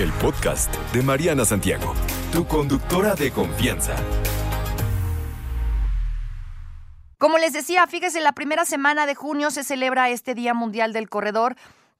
el podcast de Mariana Santiago, tu conductora de confianza. Como les decía, fíjese, la primera semana de junio se celebra este Día Mundial del Corredor.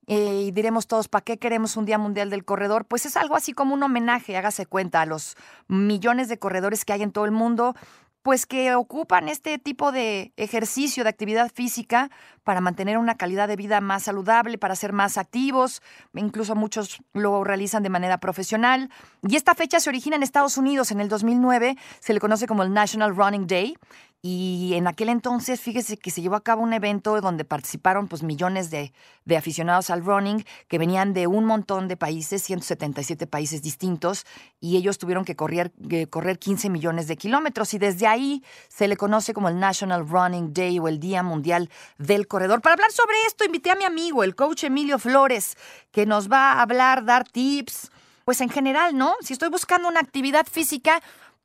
eh, y diremos todos, ¿para qué queremos un Día Mundial del Corredor? Pues es algo así como un homenaje, hágase cuenta, a los millones de corredores que hay en todo el mundo, pues que ocupan este tipo de ejercicio, de actividad física para mantener una calidad de vida más saludable, para ser más activos, incluso muchos lo realizan de manera profesional. Y esta fecha se origina en Estados Unidos en el 2009, se le conoce como el National Running Day. Y en aquel entonces, fíjese que se llevó a cabo un evento donde participaron pues millones de, de aficionados al running que venían de un montón de países, 177 países distintos, y ellos tuvieron que correr, que correr 15 millones de kilómetros. Y desde ahí se le conoce como el National Running Day o el Día Mundial del Corredor. Para hablar sobre esto, invité a mi amigo, el coach Emilio Flores, que nos va a hablar, dar tips, pues en general, ¿no? Si estoy buscando una actividad física,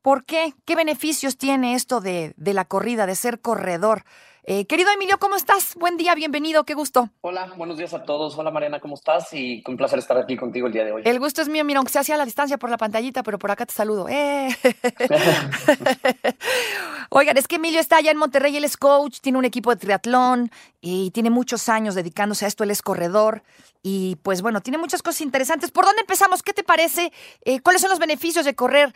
¿Por qué? ¿Qué beneficios tiene esto de, de la corrida, de ser corredor? Eh, querido Emilio, ¿cómo estás? Buen día, bienvenido, qué gusto. Hola, buenos días a todos. Hola Mariana, ¿cómo estás? Y un placer estar aquí contigo el día de hoy. El gusto es mío, mira, aunque sea a la distancia por la pantallita, pero por acá te saludo. ¡Eh! Oigan, es que Emilio está allá en Monterrey, él es coach, tiene un equipo de triatlón y tiene muchos años dedicándose a esto, él es corredor. Y pues bueno, tiene muchas cosas interesantes. ¿Por dónde empezamos? ¿Qué te parece? Eh, ¿Cuáles son los beneficios de correr?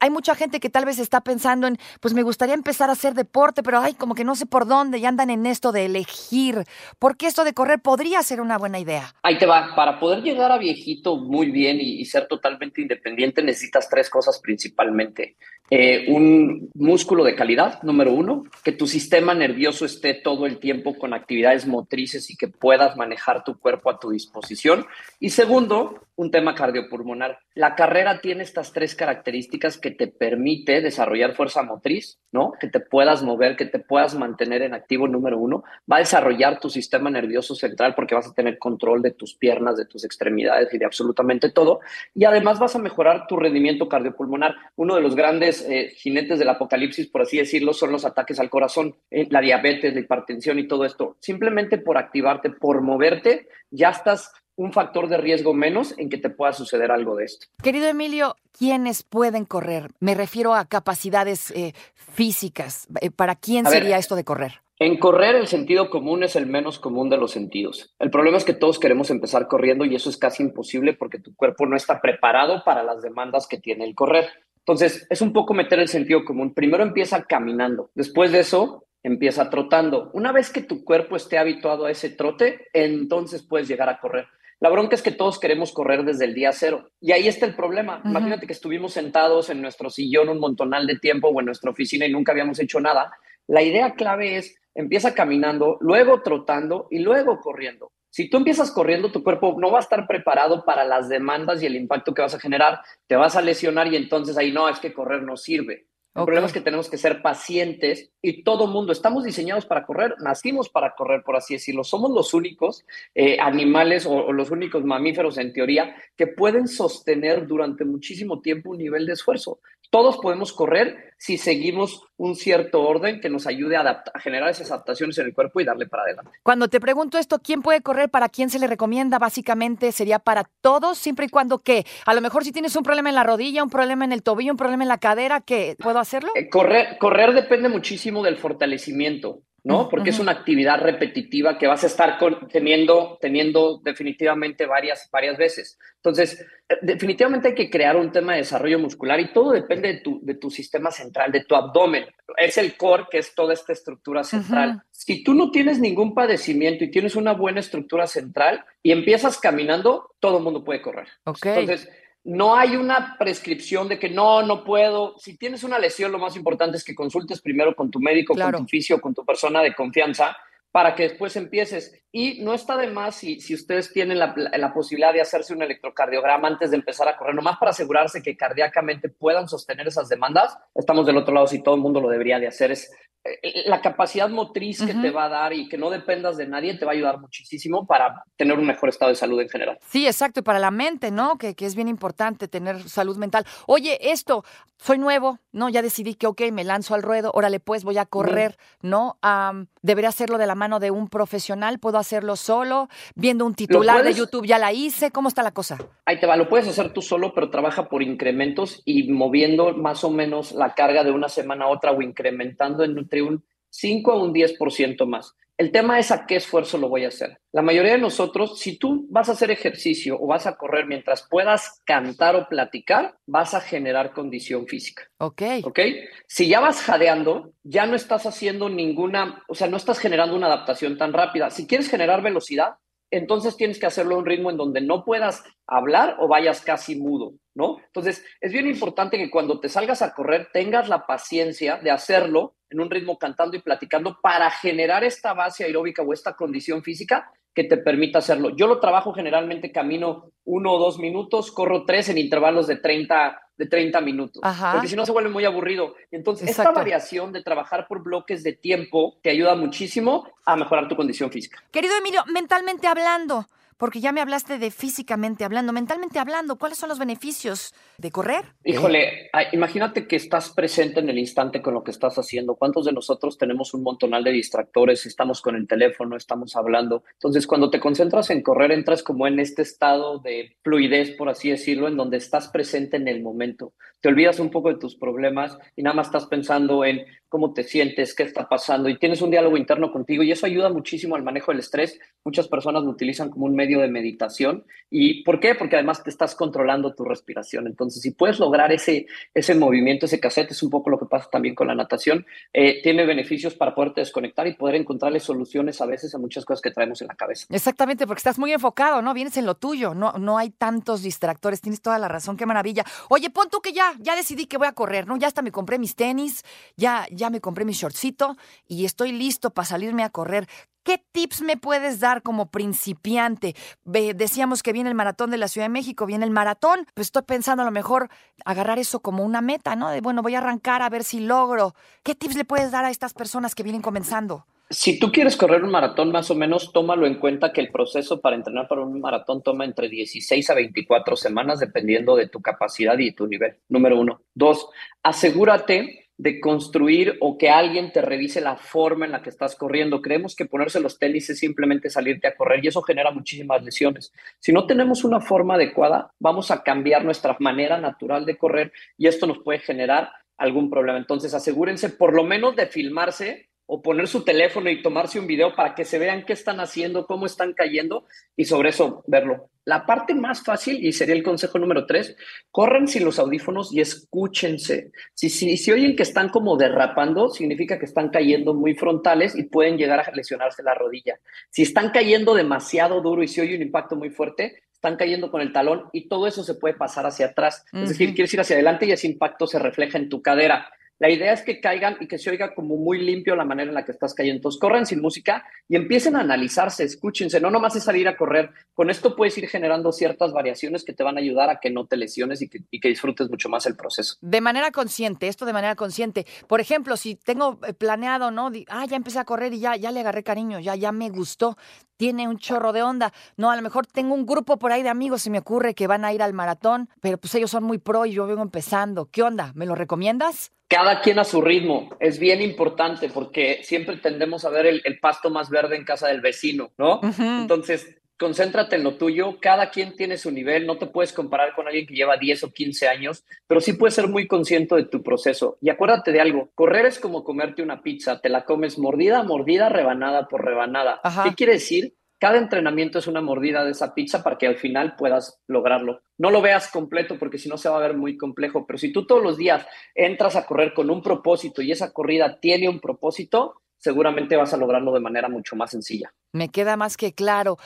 Hay mucha gente que tal vez está pensando en, pues me gustaría empezar a hacer deporte, pero ay, como que no sé por dónde y andan en esto de elegir. ¿Por qué esto de correr podría ser una buena idea? Ahí te va. Para poder llegar a viejito muy bien y, y ser totalmente independiente necesitas tres cosas principalmente. Eh, un músculo de calidad, número uno, que tu sistema nervioso esté todo el tiempo con actividades motrices y que puedas manejar tu cuerpo a tu disposición. Y segundo, un tema cardiopulmonar. La carrera tiene estas tres características que te permite desarrollar fuerza motriz, ¿no? Que te puedas mover, que te puedas mantener en activo, número uno. Va a desarrollar tu sistema nervioso central porque vas a tener control de tus piernas, de tus extremidades y de absolutamente todo. Y además vas a mejorar tu rendimiento cardiopulmonar. Uno de los grandes eh, jinetes del apocalipsis, por así decirlo, son los ataques al corazón, eh, la diabetes, la hipertensión y todo esto. Simplemente por activarte, por moverte, ya estás un factor de riesgo menos en que te pueda suceder algo de esto. Querido Emilio, ¿quiénes pueden correr? Me refiero a capacidades eh, físicas. Eh, ¿Para quién A ver, sería esto de correr? En correr el sentido común es el menos común de los sentidos. El problema es que todos queremos empezar corriendo y eso es casi imposible porque tu cuerpo no está preparado para las demandas que tiene el correr. Entonces, es un poco meter el sentido común. Primero empieza caminando, después de eso empieza trotando. Una vez que tu cuerpo esté habituado a ese trote, entonces puedes llegar a correr. La bronca es que todos queremos correr desde el día cero. Y ahí está el problema. Ujú. Imagínate que estuvimos sentados en nuestro sillón un montonal de tiempo o en nuestra oficina y nunca habíamos hecho nada. La idea clave es empieza caminando, luego trotando y luego corriendo. Si tú empiezas corriendo, tu cuerpo no va a estar preparado para las demandas y el impacto que vas a generar. Te vas a lesionar y entonces ahí no, es que correr no sirve. El problema es que tenemos que ser pacientes y todo mundo, estamos diseñados para correr, nacimos para correr, por así decirlo. Somos los únicos eh, animales o, o los únicos mamíferos, en teoría, que pueden sostener durante muchísimo tiempo un nivel de esfuerzo. Todos podemos correr si seguimos un cierto orden que nos ayude a, generar esas adaptaciones en el cuerpo y darle para adelante. Cuando te pregunto esto, ¿quién puede correr? ¿Para quién se le recomienda? Básicamente sería para todos, siempre y cuando que a lo mejor si tienes un problema en la rodilla, un problema en el tobillo, un problema en la cadera, ¿qué? ¿Puedo hacerlo? Eh, correr, correr depende muchísimo del fortalecimiento, ¿no? Porque es una actividad repetitiva que vas a estar con- teniendo, teniendo definitivamente varias, varias veces. Entonces, eh, definitivamente hay que crear un tema de desarrollo muscular y todo depende de tu, de tu sistema central, de tu abdomen. Es el core, que es toda esta estructura central. Si tú no tienes ningún padecimiento y tienes una buena estructura central y empiezas caminando, todo el mundo puede correr. Ok. Entonces, no hay una prescripción de que no, no puedo. Si tienes una lesión, lo más importante es que consultes primero con tu médico, Claro. con tu fisio, con tu persona de confianza, para que después empieces. Y no está de más si, si ustedes tienen la, la- posibilidad de hacerse un electrocardiograma antes de empezar a correr, nomás para asegurarse que cardíacamente puedan sostener esas demandas. Estamos del otro lado, si todo el mundo lo debería de hacer. Es eh, la capacidad motriz que te va a dar y que no dependas de nadie te va a ayudar muchísimo para tener un mejor estado de salud en general. Sí, exacto, y para la mente, ¿no? Que, que es bien importante tener salud mental. Oye, esto, soy nuevo, ¿no? Ya decidí que, ok, me lanzo al ruedo, órale, pues voy a correr, ¿no? Am, ¿Debería hacerlo de la mano de un profesional? ¿Puedo hacerlo solo? ¿Viendo un titular de YouTube ya la hice? ¿Cómo está la cosa? Ahí te va, lo puedes hacer tú solo, pero trabaja por incrementos y moviendo más o menos la carga de una semana a otra o incrementando entre un 5 a un 10% más. El tema es a qué esfuerzo lo voy a hacer. La mayoría de nosotros, si tú vas a hacer ejercicio o vas a correr mientras puedas cantar o platicar, vas a generar condición física. Ok. Ok. Si ya vas jadeando, ya no estás haciendo ninguna, o sea, no estás generando una adaptación tan rápida. Si quieres generar velocidad, entonces tienes que hacerlo a un ritmo en donde no puedas hablar o vayas casi mudo, ¿no? Entonces, es bien importante que cuando te salgas a correr tengas la paciencia de hacerlo en un ritmo cantando y platicando para generar esta base aeróbica o esta condición física que te permita hacerlo. Yo lo trabajo generalmente, camino uno o dos minutos, corro tres en intervalos de 30, de 30 minutos, porque si no se vuelve muy aburrido. Entonces, esta variación de trabajar por bloques de tiempo te ayuda muchísimo a mejorar tu condición física. Querido Emilio, mentalmente hablando, porque ya me hablaste de físicamente hablando, mentalmente hablando, ¿cuáles son los beneficios de correr? Híjole, imagínate que estás presente en el instante con lo que estás haciendo. ¿Cuántos de nosotros tenemos un montonal de distractores? Estamos con el teléfono, estamos hablando. Entonces, cuando te concentras en correr, entras como en este estado de fluidez, por así decirlo, en donde estás presente en el momento. Te olvidas un poco de tus problemas y nada más estás pensando en cómo te sientes, qué está pasando y tienes un diálogo interno contigo y eso ayuda muchísimo al manejo del estrés. Muchas personas lo utilizan como un medio de meditación. ¿Y por qué? Porque además te estás controlando tu respiración. Entonces, si puedes lograr ese, ese movimiento, ese cassette, es un poco lo que pasa también con la natación, eh, tiene beneficios para poderte desconectar y poder encontrarle soluciones a veces a muchas cosas que traemos en la cabeza. Exactamente, porque estás muy enfocado, ¿no? Vienes en lo tuyo, no, no hay tantos distractores, tienes toda la razón, qué maravilla. Oye, pon tú que ya, ya decidí que voy a correr, ¿no? Ya hasta me compré mis tenis, ya, ya me compré mi shortcito y estoy listo para salirme a correr. ¿Qué tips me puedes dar como principiante? decíamos que viene el maratón de la Ciudad de México, viene el maratón, pues estoy pensando a lo mejor agarrar eso como una meta, ¿no? De bueno, voy a arrancar a ver si logro. ¿Qué tips le puedes dar a estas personas que vienen comenzando? Si tú quieres correr un maratón, más o menos, tómalo en cuenta que el proceso para entrenar para un maratón toma entre 16 a 24 semanas, dependiendo de tu capacidad y tu nivel. Número uno. Dos, asegúrate de construir o que alguien te revise la forma en la que estás corriendo. Creemos que ponerse los tenis es simplemente salirte a correr y eso genera muchísimas lesiones. Si no tenemos una forma adecuada, vamos a cambiar nuestra manera natural de correr y esto nos puede generar algún problema. Entonces, asegúrense por lo menos de filmarse o poner su teléfono y tomarse un video para que se vean qué están haciendo, cómo están cayendo y sobre eso verlo. La parte más fácil, y sería el consejo número tres, corran sin los audífonos y escúchense. Si, si, si oyen que están como derrapando, significa que están cayendo muy frontales y pueden llegar a lesionarse la rodilla. Si están cayendo demasiado duro y si oye un impacto muy fuerte, están cayendo con el talón y todo eso se puede pasar hacia atrás. Es decir, quieres ir hacia adelante y ese impacto se refleja en tu cadera. La idea es que caigan y que se oiga como muy limpio la manera en la que estás cayendo. Entonces, corran sin música y empiecen a analizarse, escúchense. No nomás es salir a correr. Con esto puedes ir generando ciertas variaciones que te van a ayudar a que no te lesiones y que, disfrutes mucho más el proceso. De manera consciente, esto de manera consciente. Por ejemplo, si tengo eh, planeado, ¿no? Ah, ya empecé a correr y ya, ya le agarré cariño, ya, ya me gustó tiene un chorro de onda. No, a lo mejor tengo un grupo por ahí de amigos, se me ocurre que van a ir al maratón, pero pues ellos son muy pro y yo vengo empezando. ¿Qué onda? ¿Me lo recomiendas? Cada quien a su ritmo. Es bien importante porque siempre tendemos a ver el, pasto más verde en casa del vecino, ¿no? Entonces, concéntrate en lo tuyo, cada quien tiene su nivel, no te puedes comparar con alguien que lleva 10 o 15 años, pero sí puedes ser muy consciente de tu proceso. Y acuérdate de algo, correr es como comerte una pizza, te la comes mordida mordida, rebanada por rebanada. ¿Qué quiere decir? Cada entrenamiento es una mordida de esa pizza para que al final puedas lograrlo. No lo veas completo porque si no se va a ver muy complejo, pero si tú todos los días entras a correr con un propósito y esa corrida tiene un propósito, seguramente vas a lograrlo de manera mucho más sencilla. Me queda más que claro.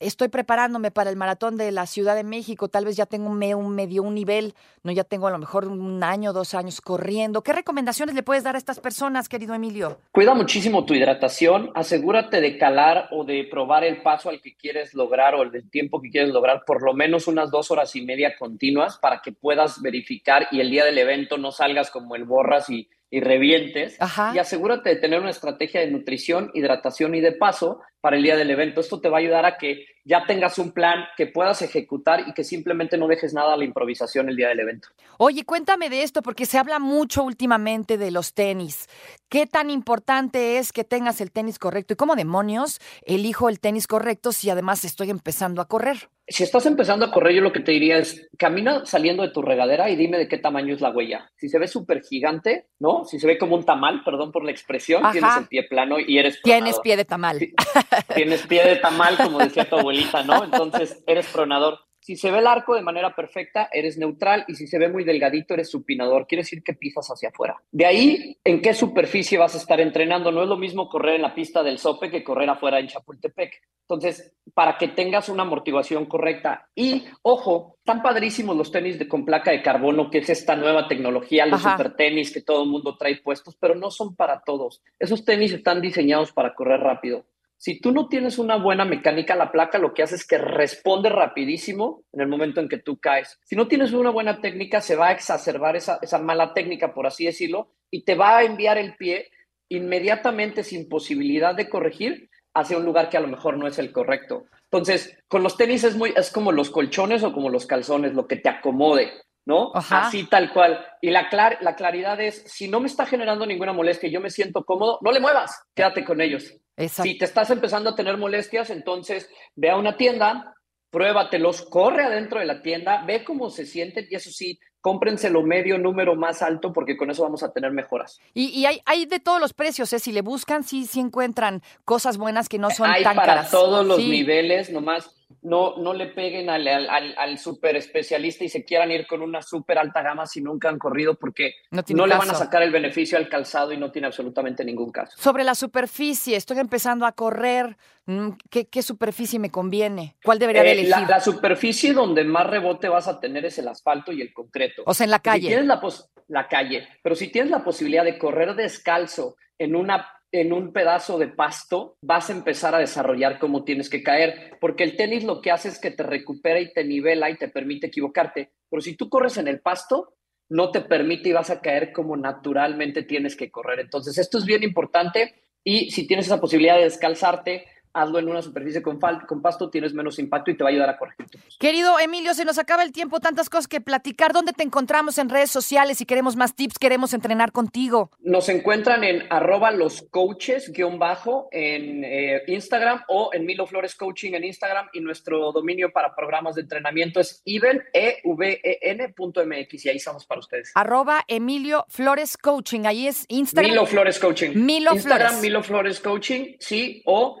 estoy preparándome para el maratón de la Ciudad de México. Tal vez ya tengo un, medio un nivel, no ya tengo a lo mejor un año, dos años corriendo. ¿Qué recomendaciones le puedes dar a estas personas, querido Emilio? Cuida muchísimo tu hidratación. Asegúrate de calar o de probar el paso al que quieres lograr o el tiempo que quieres lograr por lo menos unas dos horas y media continuas para que puedas verificar y el día del evento no salgas como el borras y y revientes. Y asegúrate de tener una estrategia de nutrición, hidratación y de paso para el día del evento. Esto te va a ayudar a que ya tengas un plan que puedas ejecutar y que simplemente no dejes nada a la improvisación el día del evento. Oye, cuéntame de esto porque se habla mucho últimamente de los tenis. ¿Qué tan importante es que tengas el tenis correcto? ¿Y cómo demonios elijo el tenis correcto si además estoy empezando a correr? Si estás empezando a correr, yo lo que te diría es, camina saliendo de tu regadera y dime de qué tamaño es la huella. Si se ve súper gigante, ¿no? Si se ve como un tamal, perdón por la expresión, tienes el pie plano y eres. Tienes pie de tamal. Tienes pie de tamal, como decía tu abuelita, ¿no? Entonces, eres pronador. Si se ve el arco de manera perfecta, eres neutral y si se ve muy delgadito, eres supinador. Quiere decir que pisas hacia afuera. De ahí, ¿en qué superficie vas a estar entrenando? No es lo mismo correr en la pista del Sope que correr afuera en Chapultepec. Entonces, para que tengas una amortiguación correcta. Y, ojo, están padrísimos los tenis de, con placa de carbono, que es esta nueva tecnología, los super tenis que todo el mundo trae puestos, pero no son para todos. Esos tenis están diseñados para correr rápido. Si tú no tienes una buena mecánica, la placa lo que hace es que responde rapidísimo en el momento en que tú caes. Si no tienes una buena técnica, se va a exacerbar esa, mala técnica, por así decirlo, y te va a enviar el pie inmediatamente sin posibilidad de corregir hacia un lugar que a lo mejor no es el correcto. Entonces, con los tenis es, muy, es como los colchones o como los calzones, lo que te acomode. ¿No? Así tal cual. Y la, la claridad es, si no me está generando ninguna molestia y yo me siento cómodo, no le muevas, quédate con ellos. Si te estás empezando a tener molestias, entonces ve a una tienda, pruébatelos, corre adentro de la tienda, ve cómo se sienten y eso sí, cómprenselo medio número más alto porque con eso vamos a tener mejoras. Y, hay, hay, de todos los precios, ¿eh? si le buscan, sí, sí encuentran cosas buenas que no son hay tan para caras. todos los niveles, nomás no, no le peguen al, al, al, super especialista y se quieran ir con una super alta gama si nunca han corrido porque no, le van a sacar el beneficio al calzado y no tiene absolutamente ningún caso. Sobre la superficie, estoy empezando a correr, mm, ¿qué, superficie me conviene? ¿Cuál debería de eh, elegir? La, superficie donde más rebote vas a tener es el asfalto y el concreto. O sea, en la calle. Si tienes la, la calle, pero si tienes la posibilidad de correr descalzo en una en un pedazo de pasto, vas a empezar a desarrollar cómo tienes que caer, porque el tenis lo que hace es que te recupera y te nivela y te permite equivocarte. Pero si tú corres en el pasto, no te permite y vas a caer como naturalmente tienes que correr. Entonces, esto es bien importante y si tienes esa posibilidad de descalzarte, hazlo en una superficie con, con pasto, tienes menos impacto y te va a ayudar a corregir Querido Emilio, se nos acaba el tiempo, tantas cosas que platicar. ¿Dónde te encontramos en redes sociales? Si queremos más tips, queremos entrenar contigo. Nos encuentran en arroba los coaches guion bajo en eh, Instagram o en Milo Flores Coaching en Instagram y nuestro dominio para programas de entrenamiento es even, e v -E -N .mx, y ahí estamos para ustedes. Arroba Emilio Flores Coaching, ahí es Instagram. Milo Flores Coaching. Milo Instagram, Flores. Milo Flores Coaching, sí, o